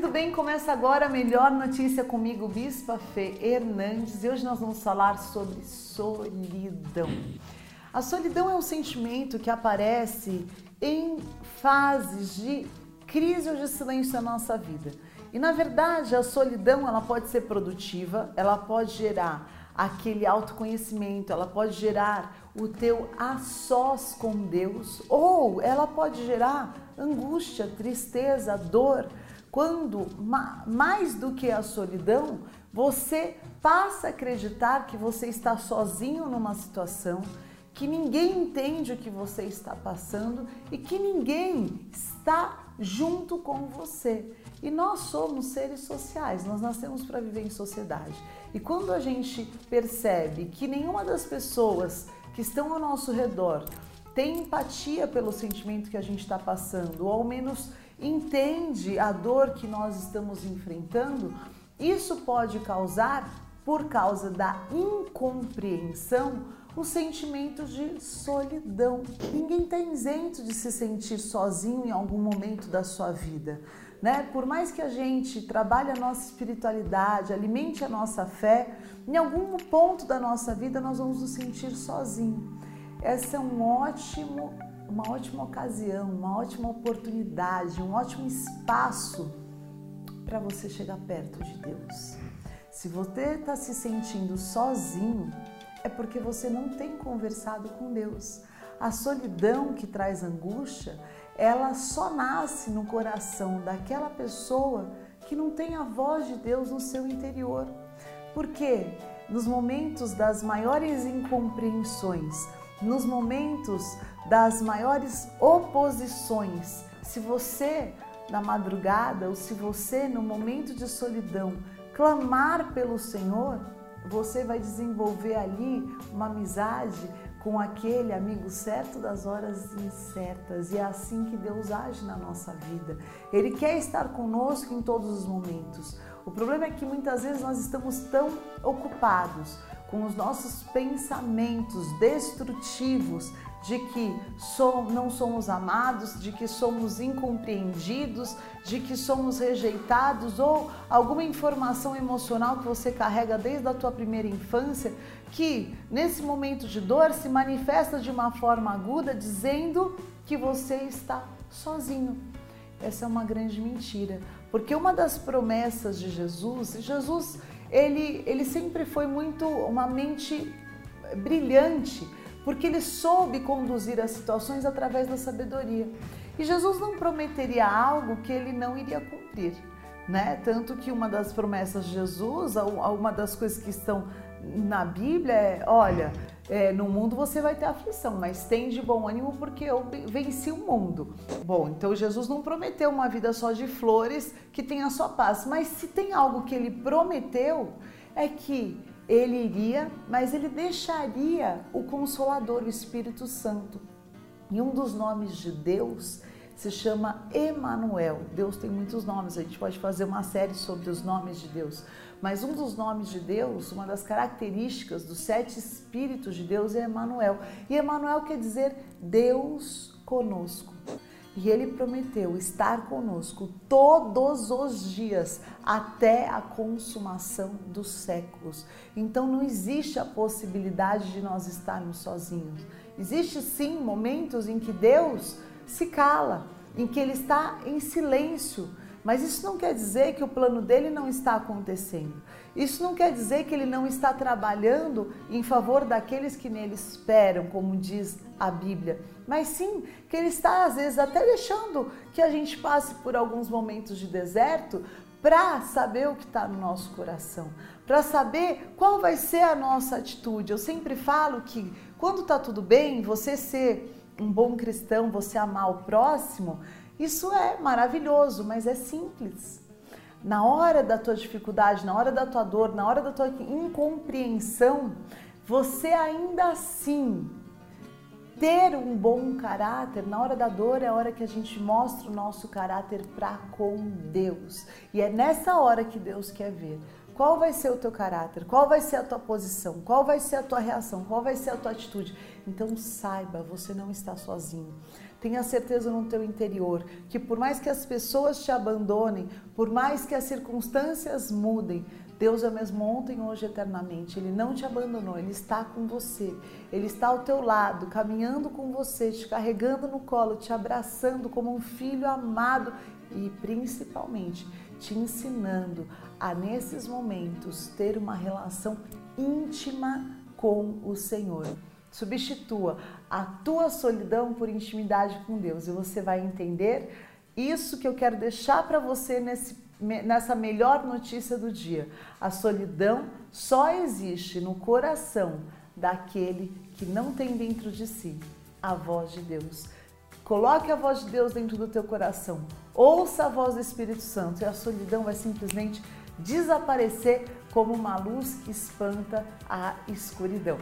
tudo bem? Começa agora a melhor notícia comigo, Bispa Fê Hernandes, e hoje nós vamos falar sobre solidão. A solidão é um sentimento que aparece em fases de crise ou de silêncio na nossa vida. E na verdade, a solidão ela pode ser produtiva, ela pode gerar aquele autoconhecimento, ela pode gerar o teu a sós com Deus, ou ela pode gerar angústia, tristeza, dor, quando mais do que a solidão, você passa a acreditar que você está sozinho numa situação, que ninguém entende o que você está passando e que ninguém está junto com você. E nós somos seres sociais, nós nascemos para viver em sociedade. E quando a gente percebe que nenhuma das pessoas que estão ao nosso redor tem empatia pelo sentimento que a gente está passando, ou ao menos entende a dor que nós estamos enfrentando, isso pode causar, por causa da incompreensão, o sentimento de solidão. Ninguém está isento de se sentir sozinho em algum momento da sua vida. Né? Por mais que a gente trabalhe a nossa espiritualidade, alimente a nossa fé, em algum ponto da nossa vida nós vamos nos sentir sozinhos. Essa é um ótimo uma ótima ocasião, uma ótima oportunidade, um ótimo espaço para você chegar perto de Deus. Se você está se sentindo sozinho, é porque você não tem conversado com Deus. A solidão que traz angústia, ela só nasce no coração daquela pessoa que não tem a voz de Deus no seu interior. Porque nos momentos das maiores incompreensões, nos momentos das maiores oposições. Se você, na madrugada, ou se você, no momento de solidão, clamar pelo Senhor, você vai desenvolver ali uma amizade com aquele amigo certo das horas incertas. E é assim que Deus age na nossa vida. Ele quer estar conosco em todos os momentos. O problema é que muitas vezes nós estamos tão ocupados com os nossos pensamentos destrutivos de que não somos amados, de que somos incompreendidos, de que somos rejeitados ou alguma informação emocional que você carrega desde a tua primeira infância, que nesse momento de dor se manifesta de uma forma aguda dizendo que você está sozinho. Essa é uma grande mentira, porque uma das promessas de Jesus, Jesus ele, ele sempre foi muito uma mente brilhante, porque ele soube conduzir as situações através da sabedoria. E Jesus não prometeria algo que ele não iria cumprir, né? Tanto que uma das promessas de Jesus, uma das coisas que estão na Bíblia é, olha, é, no mundo você vai ter aflição, mas tem de bom ânimo porque eu venci o mundo. Bom, então Jesus não prometeu uma vida só de flores que tenha só paz, mas se tem algo que ele prometeu é que ele iria, mas ele deixaria o Consolador, o Espírito Santo. E um dos nomes de Deus se chama Emanuel. Deus tem muitos nomes, a gente pode fazer uma série sobre os nomes de Deus. Mas um dos nomes de Deus, uma das características dos sete espíritos de Deus é Emanuel. E Emanuel quer dizer Deus conosco. E ele prometeu estar conosco todos os dias até a consumação dos séculos. Então não existe a possibilidade de nós estarmos sozinhos. Existe sim momentos em que Deus se cala, em que ele está em silêncio. Mas isso não quer dizer que o plano dele não está acontecendo. Isso não quer dizer que ele não está trabalhando em favor daqueles que nele esperam, como diz a Bíblia. Mas sim que ele está, às vezes, até deixando que a gente passe por alguns momentos de deserto para saber o que está no nosso coração, para saber qual vai ser a nossa atitude. Eu sempre falo que quando está tudo bem, você ser um bom cristão, você amar o próximo, isso é maravilhoso, mas é simples. Na hora da tua dificuldade, na hora da tua dor, na hora da tua incompreensão, você ainda assim ter um bom caráter, na hora da dor é a hora que a gente mostra o nosso caráter para com Deus. E é nessa hora que Deus quer ver qual vai ser o teu caráter? Qual vai ser a tua posição? Qual vai ser a tua reação? Qual vai ser a tua atitude? Então saiba, você não está sozinho. Tenha certeza no teu interior que por mais que as pessoas te abandonem, por mais que as circunstâncias mudem, Deus é o mesmo ontem, hoje, eternamente. Ele não te abandonou, Ele está com você. Ele está ao teu lado, caminhando com você, te carregando no colo, te abraçando como um filho amado e principalmente te ensinando a, nesses momentos, ter uma relação íntima com o Senhor. Substitua a tua solidão por intimidade com Deus e você vai entender isso que eu quero deixar para você nesse, nessa melhor notícia do dia. A solidão só existe no coração daquele que não tem dentro de si a voz de Deus. Coloque a voz de Deus dentro do teu coração. Ouça a voz do Espírito Santo e a solidão vai simplesmente desaparecer como uma luz que espanta a escuridão.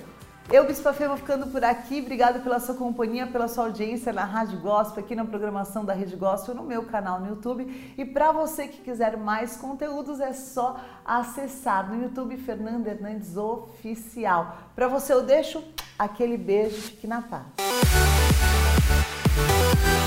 Eu, Bispa Fê, vou ficando por aqui. Obrigada pela sua companhia, pela sua audiência na Rádio Gospel, aqui na programação da Rede Gospel, no meu canal no YouTube. E para você que quiser mais conteúdos, é só acessar no YouTube Fernanda Hernandes Oficial. Para você eu deixo aquele beijo, fique na paz. Thank you.